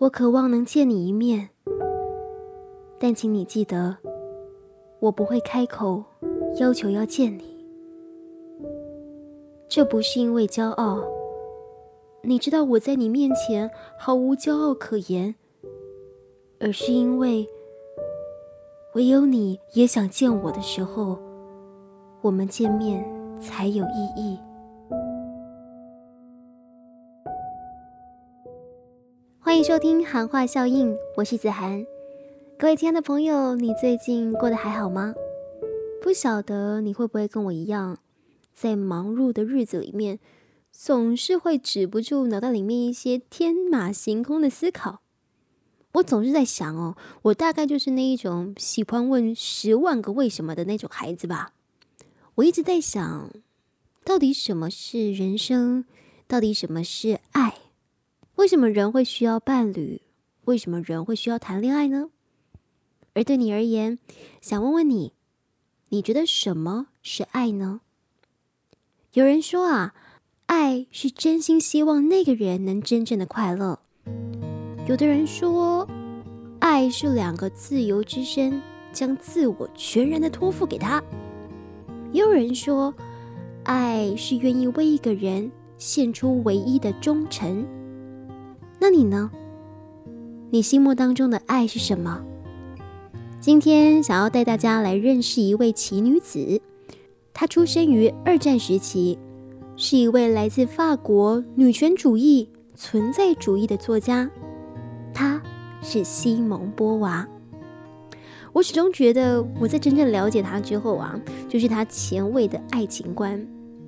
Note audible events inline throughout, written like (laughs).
我渴望能见你一面，但请你记得，我不会开口要求要见你。这不是因为骄傲，你知道我在你面前毫无骄傲可言，而是因为唯有你也想见我的时候，我们见面才有意义。欢迎收听《韩话效应》，我是子涵。各位亲爱的朋友，你最近过得还好吗？不晓得你会不会跟我一样，在忙碌的日子里面，总是会止不住脑袋里面一些天马行空的思考。我总是在想哦，我大概就是那一种喜欢问十万个为什么的那种孩子吧。我一直在想，到底什么是人生？到底什么是爱？为什么人会需要伴侣？为什么人会需要谈恋爱呢？而对你而言，想问问你，你觉得什么是爱呢？有人说啊，爱是真心希望那个人能真正的快乐。有的人说，爱是两个自由之身将自我全然的托付给他。也有人说，爱是愿意为一个人献出唯一的忠诚。那你呢？你心目当中的爱是什么？今天想要带大家来认识一位奇女子。她出生于二战时期，是一位来自法国女权主义、存在主义的作家。她是西蒙波娃。我始终觉得，我在真正了解她之后啊，就是她前卫的爱情观。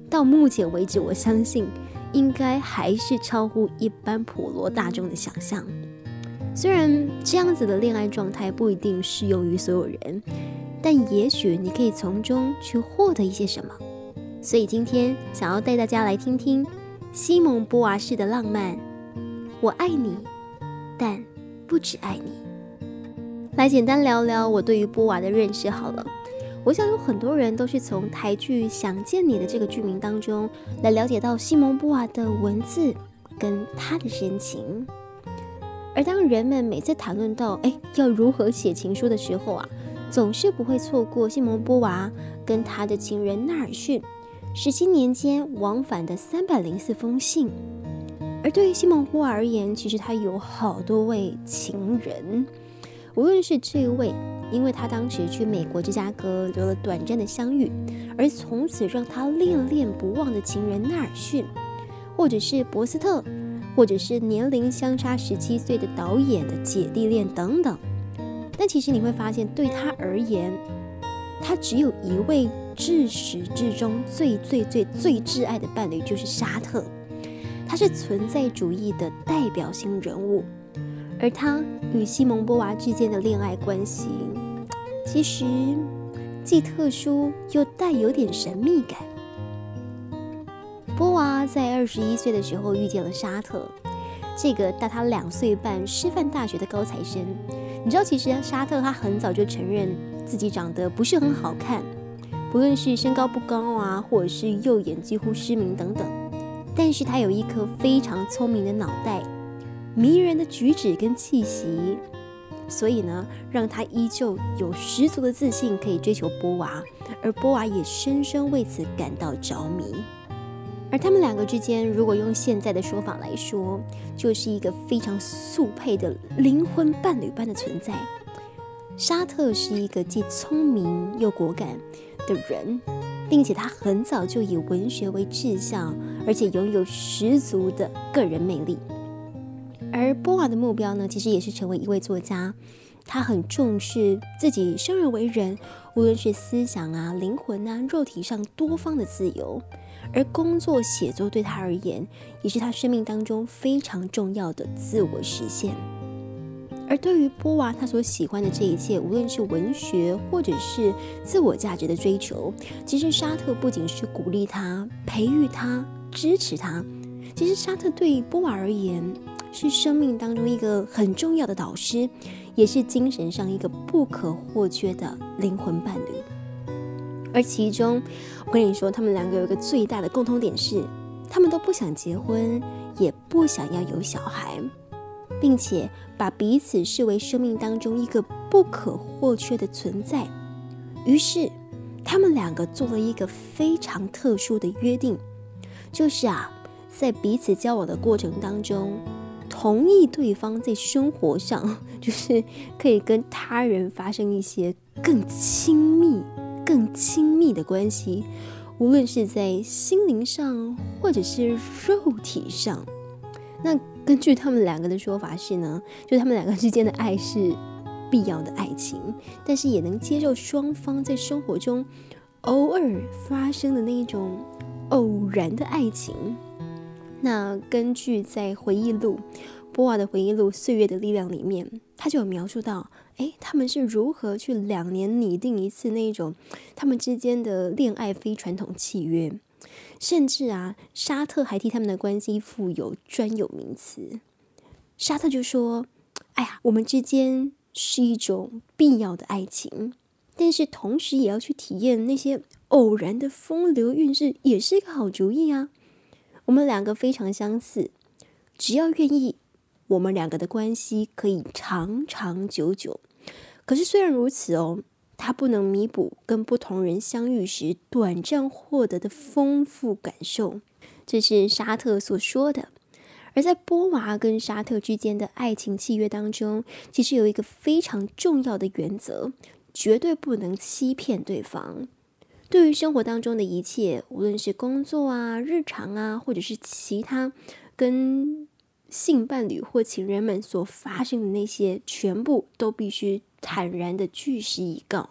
到目前为止，我相信。应该还是超乎一般普罗大众的想象。虽然这样子的恋爱状态不一定适用于所有人，但也许你可以从中去获得一些什么。所以今天想要带大家来听听西蒙波娃式的浪漫。我爱你，但不只爱你。来简单聊聊我对于波娃的认识好了。我想有很多人都是从台剧《想见你》的这个剧名当中来了解到西蒙波娃的文字跟他的深情。而当人们每次谈论到哎要如何写情书的时候啊，总是不会错过西蒙波娃跟他的情人纳尔逊十七年间往返的三百零四封信。而对于西蒙波娃而言，其实他有好多位情人，无论是这位。因为他当时去美国芝加哥有了短暂的相遇，而从此让他恋恋不忘的情人纳尔逊，或者是博斯特，或者是年龄相差十七岁的导演的姐弟恋等等。但其实你会发现，对他而言，他只有一位至始至终最最最最挚爱的伴侣，就是沙特。他是存在主义的代表性人物，而他与西蒙波娃之间的恋爱关系。其实既特殊又带有点神秘感。波娃在二十一岁的时候遇见了沙特，这个大他两岁半师范大学的高材生。你知道，其实沙特他很早就承认自己长得不是很好看，不论是身高不高啊，或者是右眼几乎失明等等。但是他有一颗非常聪明的脑袋，迷人的举止跟气息。所以呢，让他依旧有十足的自信，可以追求波娃，而波娃也深深为此感到着迷。而他们两个之间，如果用现在的说法来说，就是一个非常速配的灵魂伴侣般的存在。沙特是一个既聪明又果敢的人，并且他很早就以文学为志向，而且拥有十足的个人魅力。而波娃的目标呢，其实也是成为一位作家。他很重视自己生而为人，无论是思想啊、灵魂啊、肉体上多方的自由。而工作写作对他而言，也是他生命当中非常重要的自我实现。而对于波娃，他所喜欢的这一切，无论是文学或者是自我价值的追求，其实沙特不仅是鼓励他、培育他、支持他，其实沙特对波娃而言。是生命当中一个很重要的导师，也是精神上一个不可或缺的灵魂伴侣。而其中，我跟你说，他们两个有一个最大的共同点是，他们都不想结婚，也不想要有小孩。并且把彼此视为生命当中一个不可或缺的存在。于是，他们两个做了一个非常特殊的约定，就是啊，在彼此交往的过程当中，同意对方在生活上，(laughs) 就是可以跟他人发生一些更亲密、更亲密的关系，无论是在心灵上或者是肉体上。那根据他们两个的说法是呢，就他们两个之间的爱是必要的爱情，但是也能接受双方在生活中偶尔发生的那一种偶然的爱情。那根据在回忆录波瓦的回忆录《岁月的力量》里面，他就有描述到，哎，他们是如何去两年拟定一次那种他们之间的恋爱非传统契约。甚至啊，沙特还替他们的关系附有专有名词。沙特就说：“哎呀，我们之间是一种必要的爱情，但是同时也要去体验那些偶然的风流韵事，也是一个好主意啊。我们两个非常相似，只要愿意，我们两个的关系可以长长久久。可是虽然如此哦。”它不能弥补跟不同人相遇时短暂获得的丰富感受，这是沙特所说的。而在波娃跟沙特之间的爱情契约当中，其实有一个非常重要的原则：绝对不能欺骗对方。对于生活当中的一切，无论是工作啊、日常啊，或者是其他跟性伴侣或情人们所发生的那些，全部都必须。坦然的据实以告，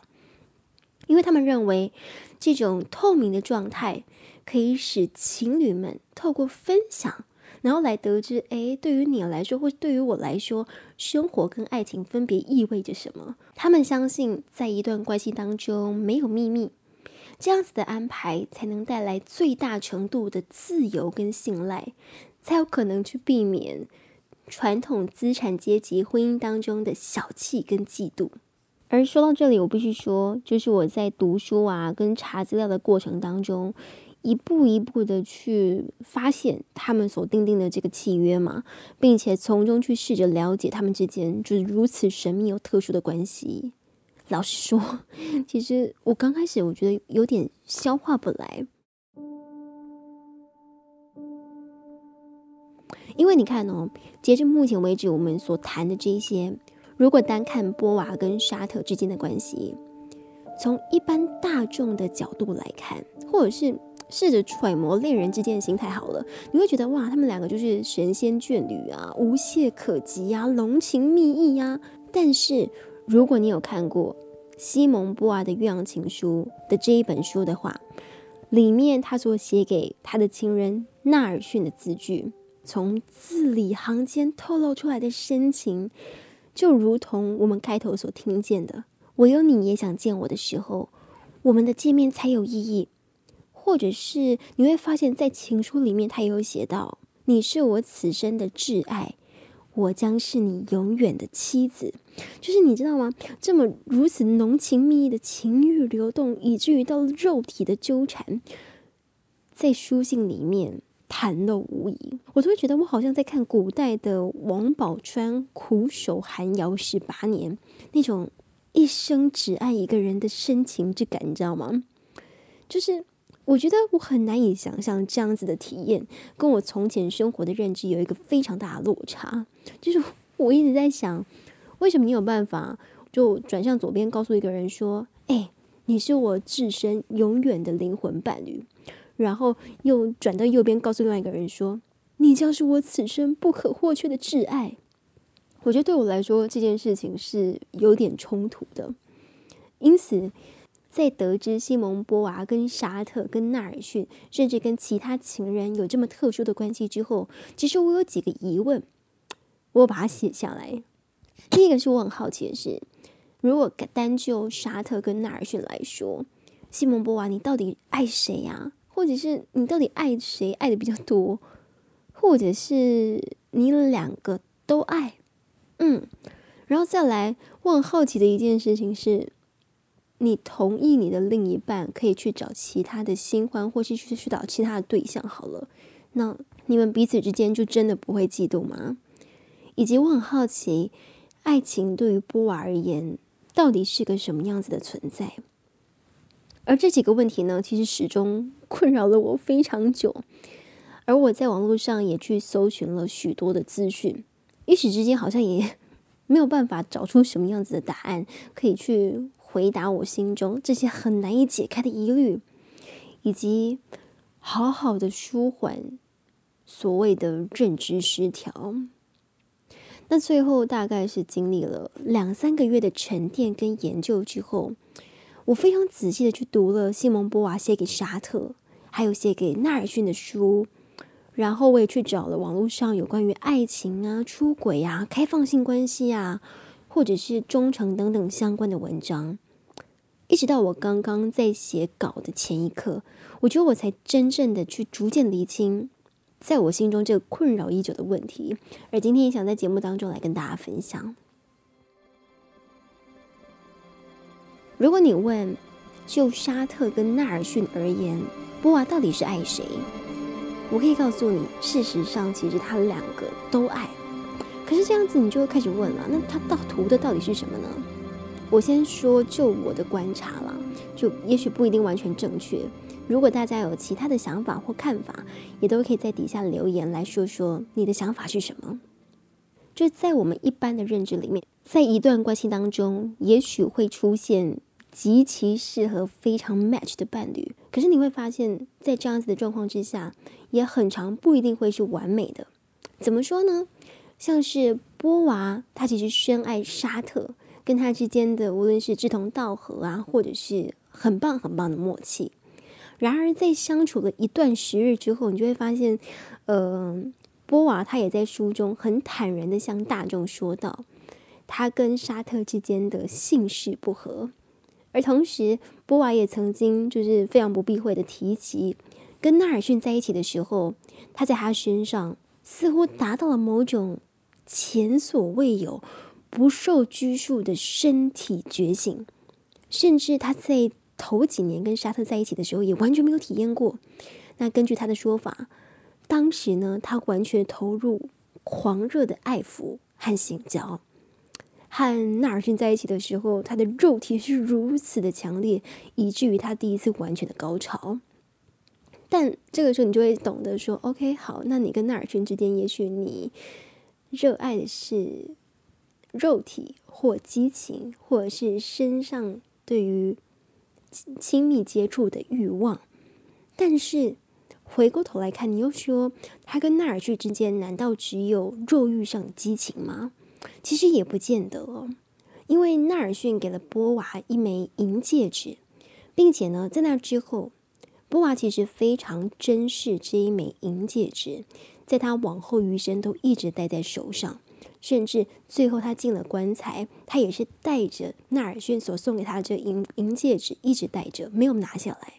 因为他们认为这种透明的状态可以使情侣们透过分享，然后来得知，哎，对于你来说，或对于我来说，生活跟爱情分别意味着什么。他们相信，在一段关系当中没有秘密，这样子的安排才能带来最大程度的自由跟信赖，才有可能去避免。传统资产阶级婚姻当中的小气跟嫉妒，而说到这里，我必须说，就是我在读书啊跟查资料的过程当中，一步一步的去发现他们所订定的这个契约嘛，并且从中去试着了解他们之间就是如此神秘又特殊的关系。老实说，(laughs) 其实我刚开始我觉得有点消化不来。因为你看哦，截至目前为止，我们所谈的这些，如果单看波娃跟沙特之间的关系，从一般大众的角度来看，或者是试着揣摩恋人之间的心态好了，你会觉得哇，他们两个就是神仙眷侣啊，无懈可击呀，浓情蜜意呀。但是如果你有看过西蒙波娃的《鸳鸯情书》的这一本书的话，里面他所写给他的情人纳尔逊的字句。从字里行间透露出来的深情，就如同我们开头所听见的“唯有你也想见我的时候，我们的见面才有意义。”或者是你会发现在情书里面，他也有写到：“你是我此生的挚爱，我将是你永远的妻子。”就是你知道吗？这么如此浓情蜜意的情欲流动，以至于到肉体的纠缠，在书信里面。袒露无遗，我都会觉得我好像在看古代的王宝钏苦守寒窑十八年那种一生只爱一个人的深情之感，你知道吗？就是我觉得我很难以想象这样子的体验，跟我从前生活的认知有一个非常大的落差。就是 (laughs) 我一直在想，为什么你有办法就转向左边，告诉一个人说：“哎，你是我自身永远的灵魂伴侣。”然后又转到右边，告诉另外一个人说：“你将是我此生不可或缺的挚爱。”我觉得对我来说这件事情是有点冲突的。因此，在得知西蒙波娃跟沙特、跟纳尔逊，甚至跟其他情人有这么特殊的关系之后，其实我有几个疑问，我把它写下来。第一个是我很好奇的是，如果单就沙特跟纳尔逊来说，西蒙波娃，你到底爱谁呀？或者是你到底爱谁爱的比较多，或者是你两个都爱，嗯，然后再来，我很好奇的一件事情是，你同意你的另一半可以去找其他的新欢，或是去去找其他的对象好了，那你们彼此之间就真的不会嫉妒吗？以及我很好奇，爱情对于波娃而言到底是个什么样子的存在？而这几个问题呢，其实始终困扰了我非常久。而我在网络上也去搜寻了许多的资讯，一时之间好像也没有办法找出什么样子的答案，可以去回答我心中这些很难以解开的疑虑，以及好好的舒缓所谓的认知失调。那最后大概是经历了两三个月的沉淀跟研究之后。我非常仔细的去读了西蒙波娃写给沙特，还有写给纳尔逊的书，然后我也去找了网络上有关于爱情啊、出轨啊、开放性关系啊，或者是忠诚等等相关的文章，一直到我刚刚在写稿的前一刻，我觉得我才真正的去逐渐厘清，在我心中这个困扰已久的问题，而今天也想在节目当中来跟大家分享。如果你问，就沙特跟纳尔逊而言，波娃到底是爱谁？我可以告诉你，事实上其实他两个都爱。可是这样子，你就会开始问了，那他到图的到底是什么呢？我先说，就我的观察啦，就也许不一定完全正确。如果大家有其他的想法或看法，也都可以在底下留言来说说你的想法是什么。就在我们一般的认知里面，在一段关系当中，也许会出现。极其适合、非常 match 的伴侣，可是你会发现，在这样子的状况之下，也很长不一定会是完美的。怎么说呢？像是波娃，他其实深爱沙特，跟他之间的无论是志同道合啊，或者是很棒很棒的默契。然而，在相处了一段时日之后，你就会发现，呃，波娃他也在书中很坦然的向大众说道，他跟沙特之间的姓氏不合。而同时，波娃也曾经就是非常不避讳的提及，跟纳尔逊在一起的时候，他在他身上似乎达到了某种前所未有、不受拘束的身体觉醒，甚至他在头几年跟沙特在一起的时候，也完全没有体验过。那根据他的说法，当时呢，他完全投入狂热的爱抚和性交。和纳尔逊在一起的时候，他的肉体是如此的强烈，以至于他第一次完全的高潮。但这个时候，你就会懂得说：“OK，好，那你跟纳尔逊之间，也许你热爱的是肉体或激情，或者是身上对于亲密接触的欲望。但是回过头来看，你又说他跟纳尔逊之间，难道只有肉欲上的激情吗？”其实也不见得哦，因为纳尔逊给了波娃一枚银戒指，并且呢，在那之后，波娃其实非常珍视这一枚银戒指，在他往后余生都一直戴在手上，甚至最后他进了棺材，他也是带着纳尔逊所送给他的这银银戒指一直戴着，没有拿下来。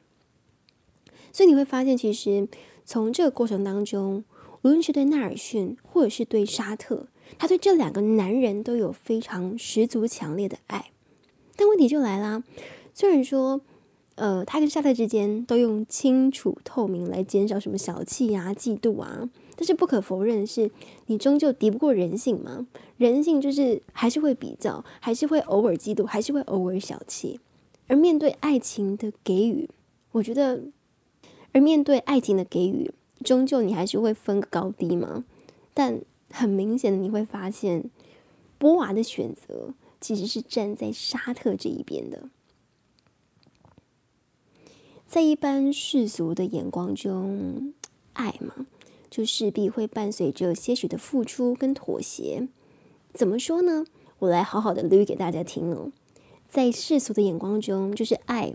所以你会发现，其实从这个过程当中，无论是对纳尔逊，或者是对沙特。他对这两个男人都有非常十足强烈的爱，但问题就来啦。虽然说，呃，他跟沙特之间都用清楚透明来减少什么小气啊、嫉妒啊，但是不可否认的是，你终究敌不过人性嘛。人性就是还是会比较，还是会偶尔嫉妒，还是会偶尔小气。而面对爱情的给予，我觉得，而面对爱情的给予，终究你还是会分个高低嘛。但很明显的，你会发现，波娃的选择其实是站在沙特这一边的。在一般世俗的眼光中，爱嘛，就势必会伴随着些许的付出跟妥协。怎么说呢？我来好好的捋给大家听哦。在世俗的眼光中，就是爱。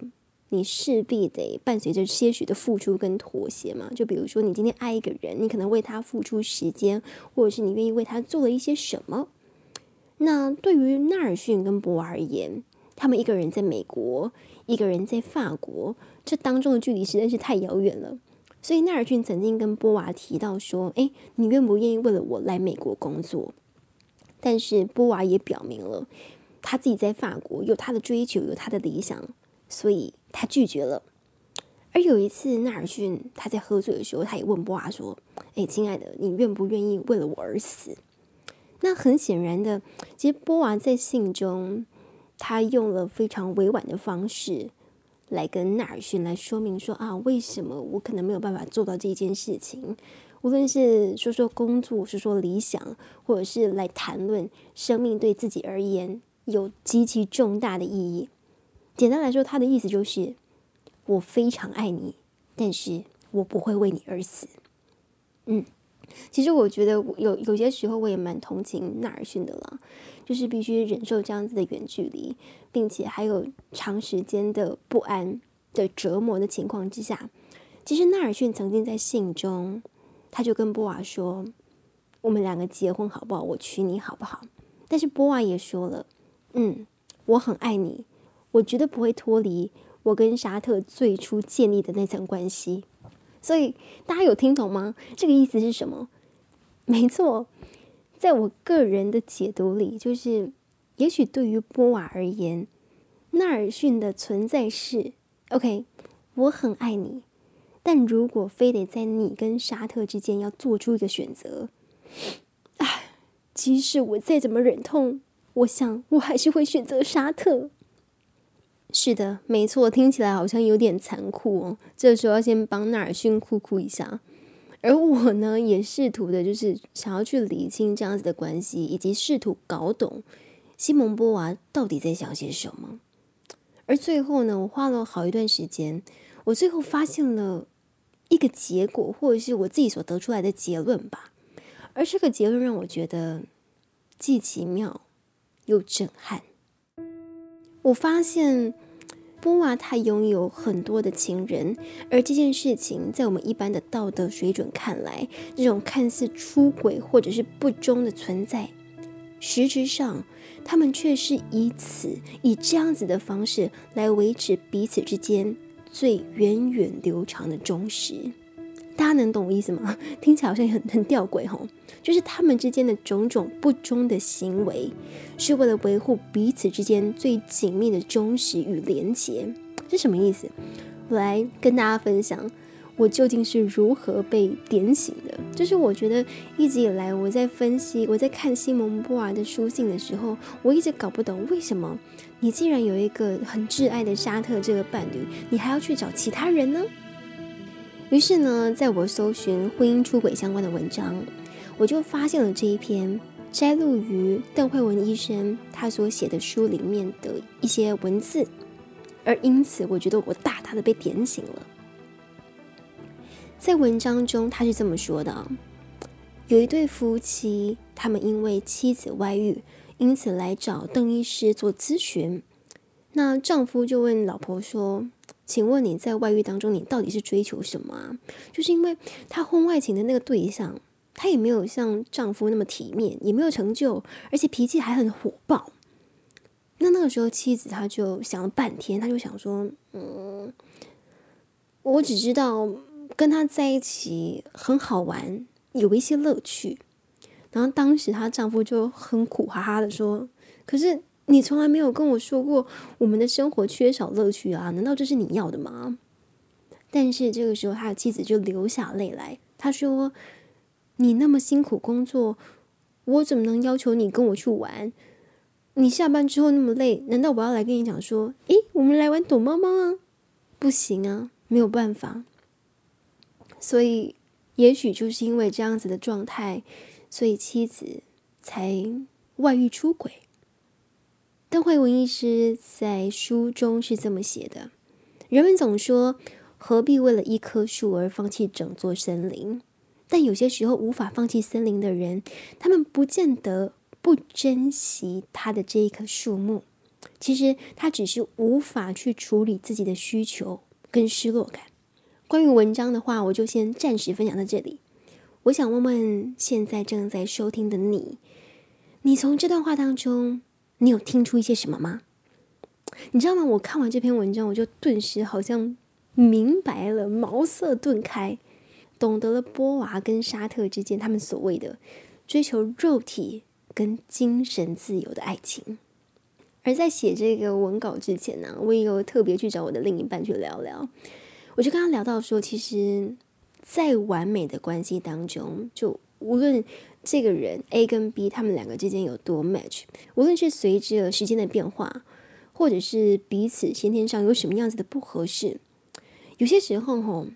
你势必得伴随着些许的付出跟妥协嘛？就比如说，你今天爱一个人，你可能为他付出时间，或者是你愿意为他做了一些什么。那对于纳尔逊跟博而言，他们一个人在美国，一个人在法国，这当中的距离实在是太遥远了。所以纳尔逊曾经跟波娃提到说：“诶，你愿不愿意为了我来美国工作？”但是波娃也表明了他自己在法国有他的追求，有他的理想，所以。他拒绝了，而有一次，纳尔逊他在喝醉的时候，他也问波娃说：“哎，亲爱的，你愿不愿意为了我而死？”那很显然的，其实波娃在信中，他用了非常委婉的方式来跟纳尔逊来说明说啊，为什么我可能没有办法做到这件事情。无论是说说工作，是说理想，或者是来谈论生命对自己而言有极其重大的意义。简单来说，他的意思就是：我非常爱你，但是我不会为你而死。嗯，其实我觉得有有些时候我也蛮同情纳尔逊的了，就是必须忍受这样子的远距离，并且还有长时间的不安的折磨的情况之下，其实纳尔逊曾经在信中。他就跟波娃说：“我们两个结婚好不好？我娶你好不好？”但是波娃也说了：“嗯，我很爱你，我绝对不会脱离我跟沙特最初建立的那层关系。”所以大家有听懂吗？这个意思是什么？没错，在我个人的解读里，就是也许对于波瓦而言，纳尔逊的存在是 OK，我很爱你。但如果非得在你跟沙特之间要做出一个选择，唉，即使我再怎么忍痛，我想我还是会选择沙特。是的，没错，听起来好像有点残酷哦。这时候要先帮纳尔逊哭哭一下，而我呢，也试图的就是想要去理清这样子的关系，以及试图搞懂西蒙波娃到底在想些什么。而最后呢，我花了好一段时间，我最后发现了。一个结果，或者是我自己所得出来的结论吧。而这个结论让我觉得既奇妙又震撼。我发现波娃他拥有很多的情人，而这件事情在我们一般的道德水准看来，这种看似出轨或者是不忠的存在，实质上他们却是以此以这样子的方式来维持彼此之间。最源远流长的忠实，大家能懂我意思吗？(laughs) 听起来好像很很吊诡吼，就是他们之间的种种不忠的行为，是为了维护彼此之间最紧密的忠实与连结。这什么意思？我来跟大家分享。我究竟是如何被点醒的？就是我觉得一直以来我在分析、我在看西蒙波娃的书信的时候，我一直搞不懂为什么你既然有一个很挚爱的沙特这个伴侣，你还要去找其他人呢？于是呢，在我搜寻婚姻出轨相关的文章，我就发现了这一篇摘录于邓慧文医生他所写的书里面的一些文字，而因此我觉得我大大的被点醒了。在文章中，他是这么说的：有一对夫妻，他们因为妻子外遇，因此来找邓医师做咨询。那丈夫就问老婆说：“请问你在外遇当中，你到底是追求什么啊？”就是因为他婚外情的那个对象，他也没有像丈夫那么体面，也没有成就，而且脾气还很火爆。那那个时候，妻子她就想了半天，她就想说：“嗯，我只知道。”跟他在一起很好玩，有一些乐趣。然后当时她丈夫就很苦哈哈的说：“可是你从来没有跟我说过我们的生活缺少乐趣啊？难道这是你要的吗？”但是这个时候，他的妻子就流下泪来。他说：“你那么辛苦工作，我怎么能要求你跟我去玩？你下班之后那么累，难道我要来跟你讲说，诶，我们来玩躲猫猫啊？不行啊，没有办法。”所以，也许就是因为这样子的状态，所以妻子才外遇出轨。邓慧文医师在书中是这么写的：人们总说，何必为了一棵树而放弃整座森林？但有些时候，无法放弃森林的人，他们不见得不珍惜他的这一棵树木。其实，他只是无法去处理自己的需求跟失落感。关于文章的话，我就先暂时分享到这里。我想问问现在正在收听的你，你从这段话当中，你有听出一些什么吗？你知道吗？我看完这篇文章，我就顿时好像明白了，茅塞顿开，懂得了波娃跟沙特之间他们所谓的追求肉体跟精神自由的爱情。而在写这个文稿之前呢，我也有特别去找我的另一半去聊聊。我就跟他聊到说，其实，在完美的关系当中，就无论这个人 A 跟 B 他们两个之间有多 match，无论是随着时间的变化，或者是彼此先天上有什么样子的不合适，有些时候吼，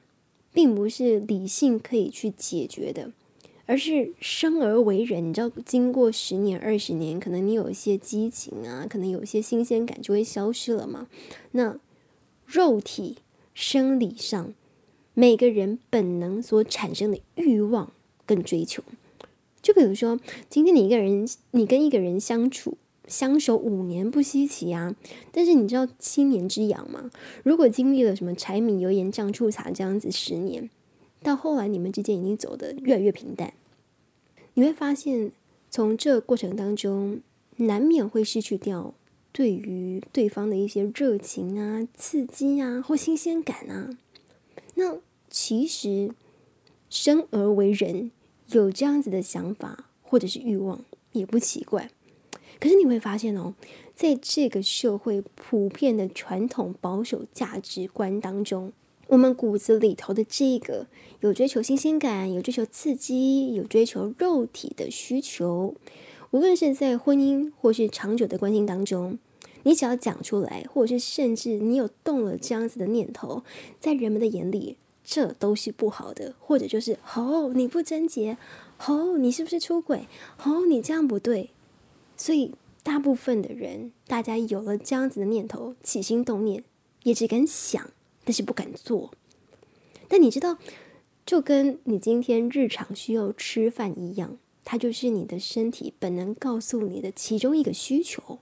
并不是理性可以去解决的。而是生而为人，你知道，经过十年、二十年，可能你有一些激情啊，可能有一些新鲜感就会消失了嘛。那肉体生理上，每个人本能所产生的欲望跟追求，就比如说，今天你一个人，你跟一个人相处相守五年不稀奇啊，但是你知道七年之痒吗？如果经历了什么柴米油盐酱醋茶这样子十年。到后来，你们之间已经走得越来越平淡，你会发现，从这过程当中，难免会失去掉对于对方的一些热情啊、刺激啊或新鲜感啊。那其实生而为人，有这样子的想法或者是欲望，也不奇怪。可是你会发现哦，在这个社会普遍的传统保守价值观当中。我们骨子里头的这个有追求新鲜感、有追求刺激、有追求肉体的需求，无论是在婚姻或是长久的关系当中，你只要讲出来，或者是甚至你有动了这样子的念头，在人们的眼里，这都是不好的，或者就是哦你不贞洁，哦你是不是出轨，哦你这样不对，所以大部分的人，大家有了这样子的念头，起心动念，也只敢想。但是不敢做，但你知道，就跟你今天日常需要吃饭一样，它就是你的身体本能告诉你的其中一个需求。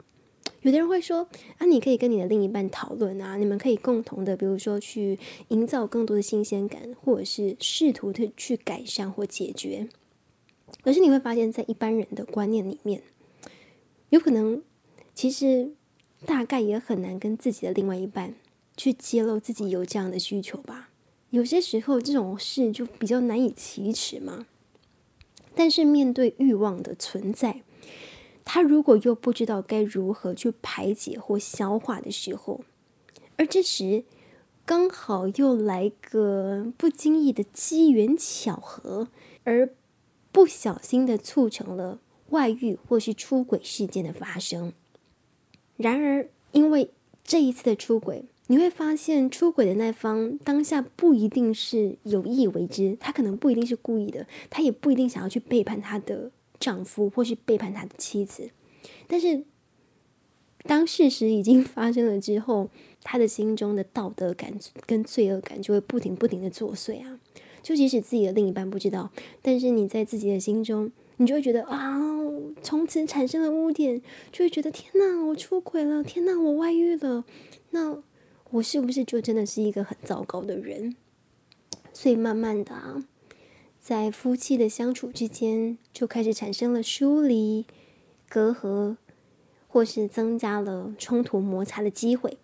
有的人会说啊，你可以跟你的另一半讨论啊，你们可以共同的，比如说去营造更多的新鲜感，或者是试图的去改善或解决。可是你会发现在一般人的观念里面，有可能其实大概也很难跟自己的另外一半。去揭露自己有这样的需求吧，有些时候这种事就比较难以启齿嘛。但是面对欲望的存在，他如果又不知道该如何去排解或消化的时候，而这时刚好又来个不经意的机缘巧合，而不小心的促成了外遇或是出轨事件的发生。然而，因为这一次的出轨。你会发现，出轨的那方当下不一定是有意为之，他可能不一定是故意的，他也不一定想要去背叛他的丈夫或是背叛他的妻子。但是，当事实已经发生了之后，他的心中的道德感跟罪恶感就会不停不停的作祟啊！就即使自己的另一半不知道，但是你在自己的心中，你就会觉得啊，从此产生了污点，就会觉得天哪，我出轨了，天哪，我外遇了，那。我是不是就真的是一个很糟糕的人？所以慢慢的啊，在夫妻的相处之间，就开始产生了疏离、隔阂，或是增加了冲突摩擦的机会。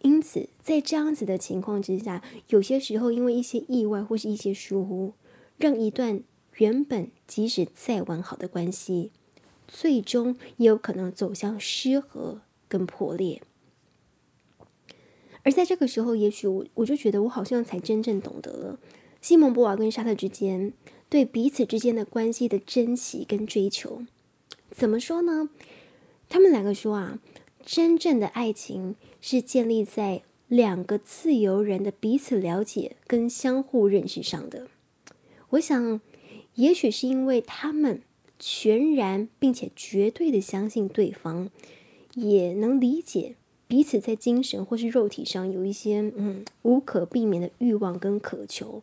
因此，在这样子的情况之下，有些时候因为一些意外或是一些疏忽，让一段原本即使再完好的关系，最终也有可能走向失和跟破裂。而在这个时候，也许我我就觉得我好像才真正懂得了西蒙波娃跟沙特之间对彼此之间的关系的珍惜跟追求。怎么说呢？他们两个说啊，真正的爱情是建立在两个自由人的彼此了解跟相互认识上的。我想，也许是因为他们全然并且绝对的相信对方，也能理解。彼此在精神或是肉体上有一些嗯无可避免的欲望跟渴求，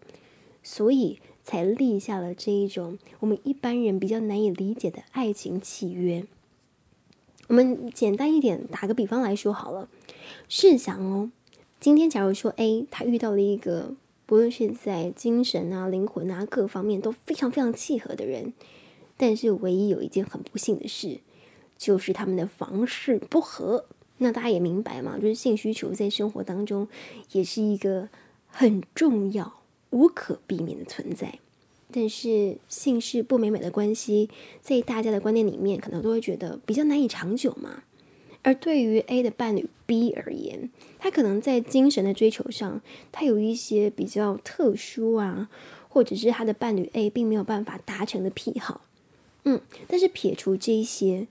所以才立下了这一种我们一般人比较难以理解的爱情契约。我们简单一点打个比方来说好了，试想哦，今天假如说 A 他遇到了一个不论是在精神啊、灵魂啊各方面都非常非常契合的人，但是唯一有一件很不幸的事，就是他们的房事不合。那大家也明白嘛，就是性需求在生活当中也是一个很重要、无可避免的存在。但是性是不美满的关系，在大家的观念里面，可能都会觉得比较难以长久嘛。而对于 A 的伴侣 B 而言，他可能在精神的追求上，他有一些比较特殊啊，或者是他的伴侣 A 并没有办法达成的癖好。嗯，但是撇除这一些，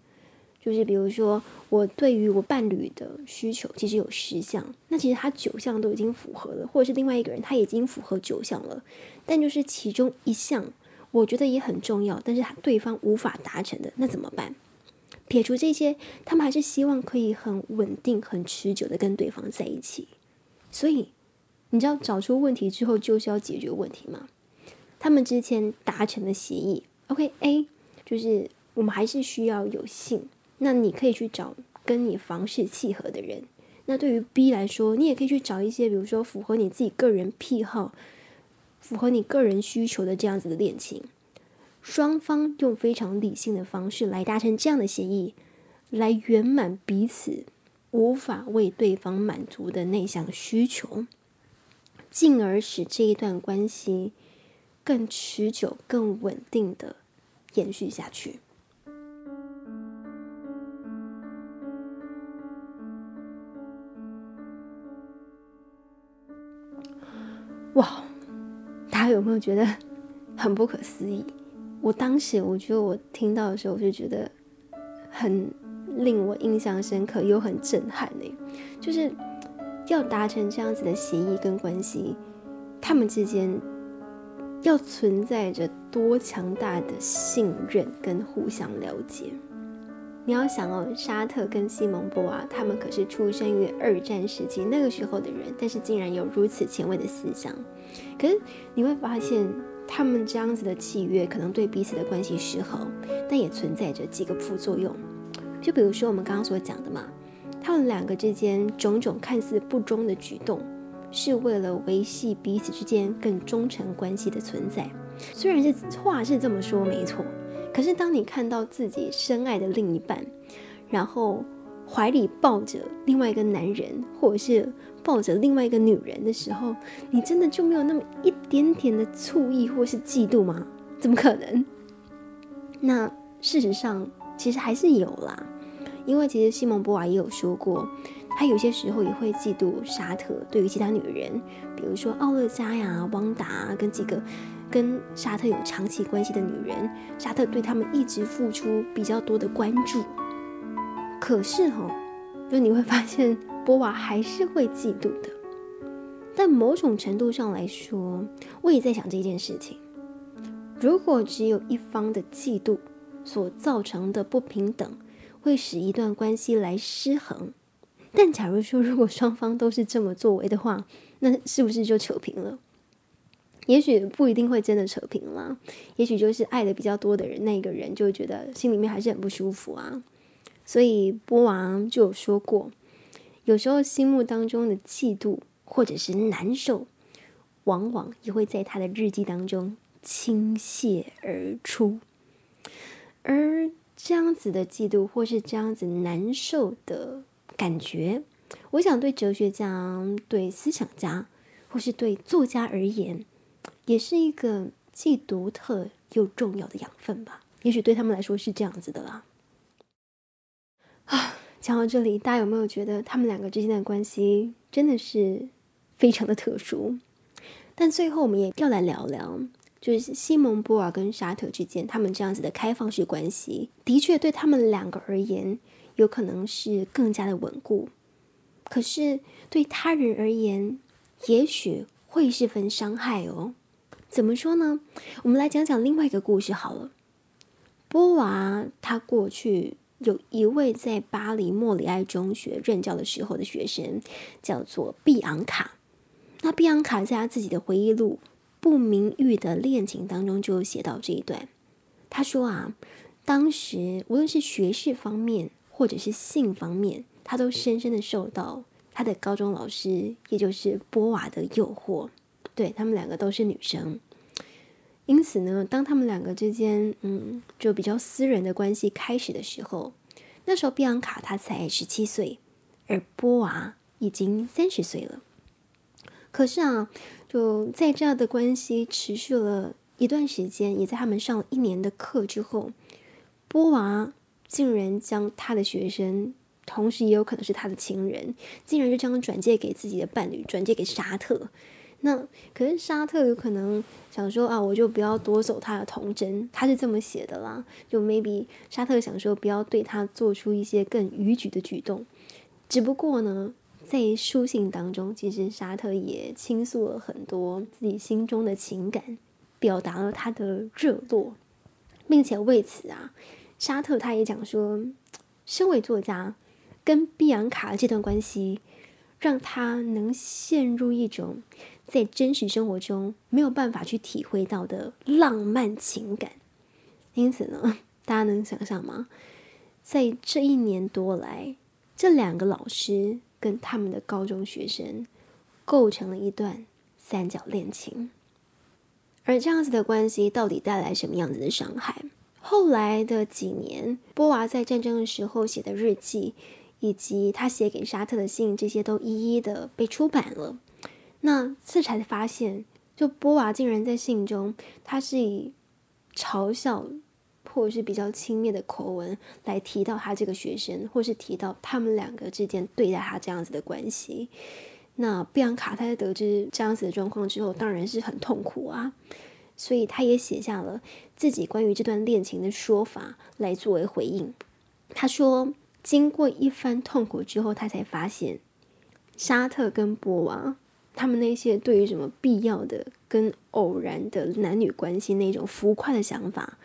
就是比如说我对于我伴侣的需求其实有十项，那其实他九项都已经符合了，或者是另外一个人他已经符合九项了，但就是其中一项我觉得也很重要，但是他对方无法达成的，那怎么办？撇除这些，他们还是希望可以很稳定、很持久的跟对方在一起。所以，你知道找出问题之后就是要解决问题吗？他们之前达成的协议，OK，A 就是我们还是需要有性，那你可以去找跟你房事契合的人。那对于 B 来说，你也可以去找一些，比如说符合你自己个人癖好、符合你个人需求的这样子的恋情。双方用非常理性的方式来达成这样的协议，来圆满彼此无法为对方满足的那项需求，进而使这一段关系更持久、更稳定的延续下去。哇，大家有没有觉得很不可思议？我当时我觉得我听到的时候，我就觉得很令我印象深刻，又很震撼呢。就是要达成这样子的协议跟关系，他们之间要存在着多强大的信任跟互相了解。你要想哦，沙特跟西蒙波娃，他们可是出生于二战时期那个时候的人，但是竟然有如此前卫的思想。可是你会发现。他们这样子的契约可能对彼此的关系失衡，但也存在着几个副作用。就比如说我们刚刚所讲的嘛，他们两个之间种种看似不忠的举动，是为了维系彼此之间更忠诚关系的存在。虽然是话是这么说没错，可是当你看到自己深爱的另一半，然后怀里抱着另外一个男人，或者是。抱着另外一个女人的时候，你真的就没有那么一点点的醋意或是嫉妒吗？怎么可能？那事实上其实还是有啦，因为其实西蒙波娃也有说过，他有些时候也会嫉妒沙特对于其他女人，比如说奥勒加呀、汪达跟几个跟沙特有长期关系的女人，沙特对他们一直付出比较多的关注。可是哈，就你会发现。波娃还是会嫉妒的，但某种程度上来说，我也在想这件事情：如果只有一方的嫉妒所造成的不平等，会使一段关系来失衡；但假如说，如果双方都是这么作为的话，那是不是就扯平了？也许不一定会真的扯平了，也许就是爱的比较多的人，那个人就会觉得心里面还是很不舒服啊。所以波娃就有说过。有时候心目当中的嫉妒或者是难受，往往也会在他的日记当中倾泻而出。而这样子的嫉妒或是这样子难受的感觉，我想对哲学家、对思想家或是对作家而言，也是一个既独特又重要的养分吧。也许对他们来说是这样子的啦。啊。讲到这里，大家有没有觉得他们两个之间的关系真的是非常的特殊？但最后我们也要来聊聊，就是西蒙波尔跟沙特之间，他们这样子的开放式关系，的确对他们两个而言，有可能是更加的稳固。可是对他人而言，也许会是份伤害哦。怎么说呢？我们来讲讲另外一个故事好了。波娃他过去。有一位在巴黎莫里埃中学任教的时候的学生，叫做碧昂卡。那碧昂卡在他自己的回忆录《不名誉的恋情》当中就写到这一段。他说啊，当时无论是学识方面或者是性方面，他都深深的受到他的高中老师，也就是波娃的诱惑。对他们两个都是女生。因此呢，当他们两个之间，嗯，就比较私人的关系开始的时候，那时候碧昂卡她才十七岁，而波娃已经三十岁了。可是啊，就在这样的关系持续了一段时间，也在他们上了一年的课之后，波娃竟然将他的学生，同时也有可能是他的情人，竟然就将转借给自己的伴侣，转借给沙特。那可是沙特有可能想说啊，我就不要夺走他的童真，他是这么写的啦。就 maybe 沙特想说不要对他做出一些更逾矩的举动。只不过呢，在书信当中，其实沙特也倾诉了很多自己心中的情感，表达了他的热络，并且为此啊，沙特他也讲说，身为作家，跟碧昂卡这段关系。让他能陷入一种在真实生活中没有办法去体会到的浪漫情感，因此呢，大家能想象吗？在这一年多来，这两个老师跟他们的高中学生构成了一段三角恋情，而这样子的关系到底带来什么样子的伤害？后来的几年，波娃在战争的时候写的日记。以及他写给沙特的信，这些都一一的被出版了。那这才发现，就波娃竟然在信中，他是以嘲笑或者是比较轻蔑的口吻来提到他这个学生，或是提到他们两个之间对待他这样子的关系。那碧昂卡他在得知这样子的状况之后，当然是很痛苦啊，所以他也写下了自己关于这段恋情的说法来作为回应。他说。经过一番痛苦之后，他才发现，沙特跟波娃他们那些对于什么必要的跟偶然的男女关系那种浮夸的想法，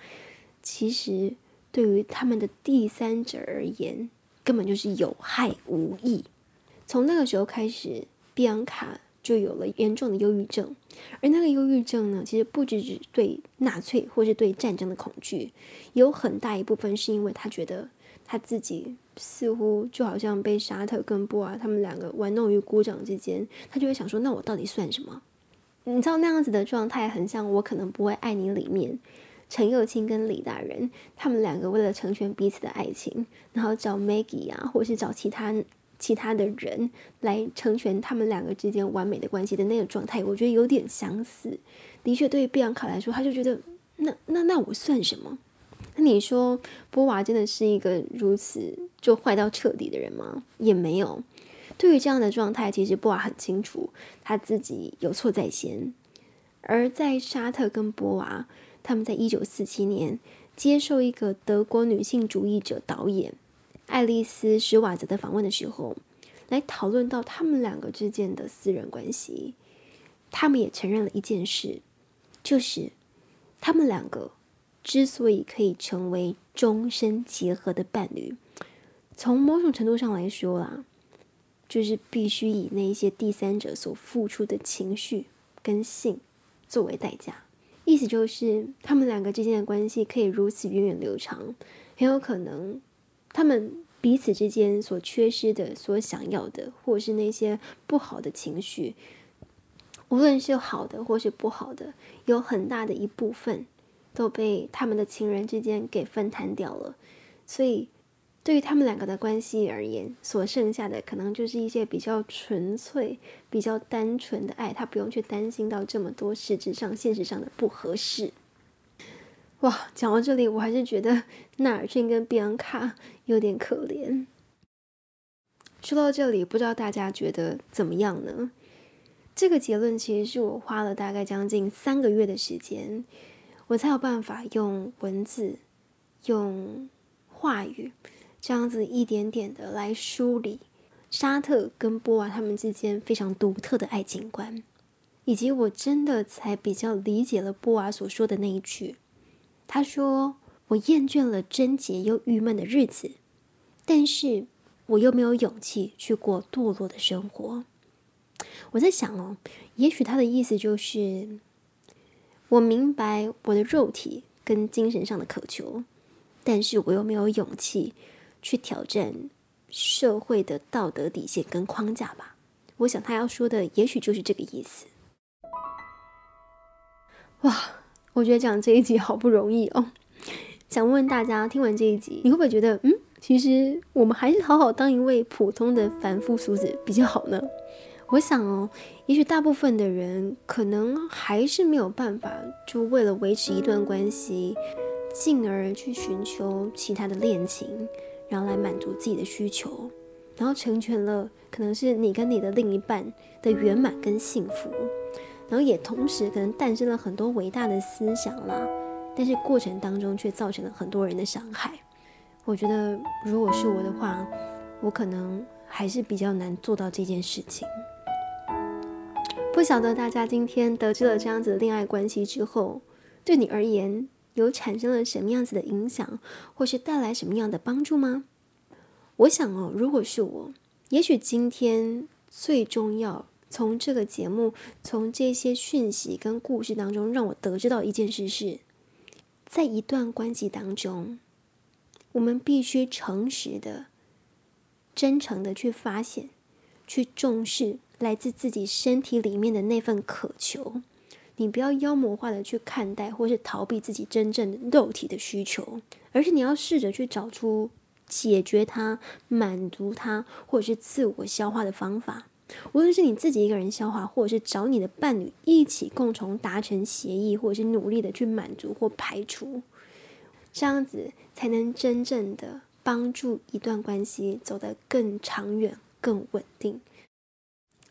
其实对于他们的第三者而言，根本就是有害无益。从那个时候开始，碧昂卡就有了严重的忧郁症，而那个忧郁症呢，其实不只是对纳粹或是对战争的恐惧，有很大一部分是因为他觉得他自己。似乎就好像被沙特跟布尔他们两个玩弄于股掌之间，他就会想说：那我到底算什么？你知道那样子的状态很像《我可能不会爱你》里面陈幼卿跟李大人他们两个为了成全彼此的爱情，然后找 Maggie 啊，或是找其他其他的人来成全他们两个之间完美的关系的那个状态，我觉得有点相似。的确，对于碧昂卡来说，他就觉得那那那我算什么？那你说波娃真的是一个如此？就坏到彻底的人吗？也没有。对于这样的状态，其实波娃很清楚他自己有错在先。而在沙特跟波娃他们在一九四七年接受一个德国女性主义者导演爱丽丝施瓦泽的访问的时候，来讨论到他们两个之间的私人关系，他们也承认了一件事，就是他们两个之所以可以成为终身结合的伴侣。从某种程度上来说啦，就是必须以那些第三者所付出的情绪跟性作为代价。意思就是，他们两个之间的关系可以如此源远流长，很有可能他们彼此之间所缺失的、所想要的，或是那些不好的情绪，无论是好的或是不好的，有很大的一部分都被他们的情人之间给分摊掉了，所以。对于他们两个的关系而言，所剩下的可能就是一些比较纯粹、比较单纯的爱，他不用去担心到这么多实质上、现实上的不合适。哇，讲到这里，我还是觉得 (laughs) 纳尔逊跟碧昂卡有点可怜。说到这里，不知道大家觉得怎么样呢？这个结论其实是我花了大概将近三个月的时间，我才有办法用文字、用话语。这样子一点点的来梳理沙特跟波娃他们之间非常独特的爱情观，以及我真的才比较理解了波娃所说的那一句：“他说我厌倦了贞洁又郁闷的日子，但是我又没有勇气去过堕落的生活。”我在想哦，也许他的意思就是，我明白我的肉体跟精神上的渴求，但是我又没有勇气。去挑战社会的道德底线跟框架吧。我想他要说的也许就是这个意思。哇，我觉得讲这一集好不容易哦。想问问大家，听完这一集，你会不会觉得，嗯，其实我们还是好好当一位普通的凡夫俗子比较好呢？我想哦，也许大部分的人可能还是没有办法，就为了维持一段关系，进而去寻求其他的恋情。然后来满足自己的需求，然后成全了可能是你跟你的另一半的圆满跟幸福。然后也同时可能诞生了很多伟大的思想啦，但是过程当中却造成了很多人的伤害。我觉得如果是我的话，我可能还是比较难做到这件事情。不晓得大家今天得知了这样子的恋爱关系之后，对你而言有产生了什么样子的影响，或是带来什么样的帮助吗？我想哦，如果是我，也许今天最重要从这个节目，从这些讯息跟故事当中，让我得知到一件事是，在一段关系当中，我们必须诚实的、真诚的去发现，去重视。来自自己身体里面的那份渴求，你不要妖魔化的去看待，或是逃避自己真正的肉体的需求，而是你要试着去找出解决它、满足它，或者是自我消化的方法。无论是你自己一个人消化，或者是找你的伴侣一起共同达成协议，或者是努力的去满足或排除，这样子才能真正的帮助一段关系走得更长远、更稳定。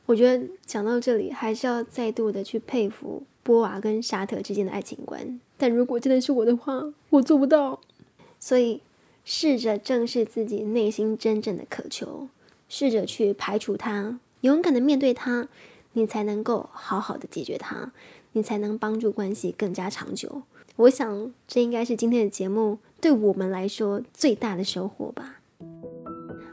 我觉得讲到这里，还是要再度的去佩服波娃跟沙特之间的爱情观。但如果真的是我的话，我做不到。所以，试着正视自己内心真正的渴求，试着去排除它，勇敢的面对它，你才能够好好的解决它，你才能帮助关系更加长久。我想，这应该是今天的节目对我们来说最大的收获吧。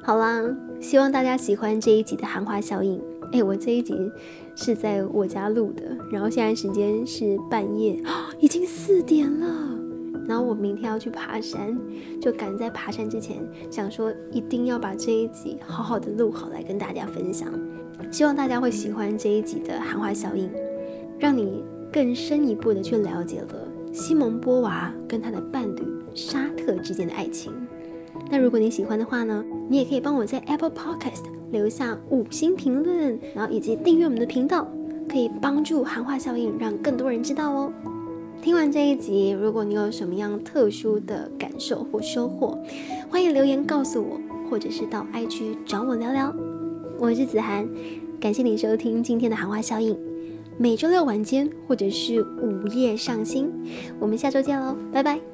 好啦，希望大家喜欢这一集的含花效应。哎，我这一集是在我家录的，然后现在时间是半夜，已经四点了。然后我明天要去爬山，就赶在爬山之前，想说一定要把这一集好好的录好来跟大家分享。希望大家会喜欢这一集的含花效应，让你更深一步的去了解了西蒙波娃跟他的伴侣沙特之间的爱情。那如果你喜欢的话呢，你也可以帮我在 Apple Podcast 留下五星评论，然后以及订阅我们的频道，可以帮助韩化效应让更多人知道哦。听完这一集，如果你有什么样特殊的感受或收获，欢迎留言告诉我，或者是到 IG 找我聊聊。我是子涵，感谢你收听今天的韩化效应，每周六晚间或者是午夜上新，我们下周见喽，拜拜。